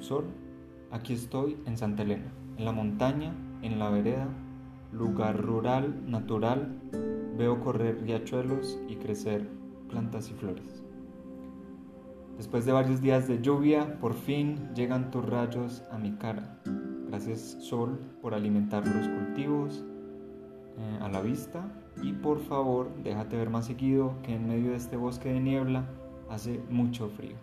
Sol, aquí estoy en Santa Elena, en la montaña, en la vereda, lugar rural, natural, veo correr riachuelos y crecer plantas y flores. Después de varios días de lluvia, por fin llegan tus rayos a mi cara. Gracias Sol por alimentar los cultivos eh, a la vista y por favor déjate ver más seguido que en medio de este bosque de niebla hace mucho frío.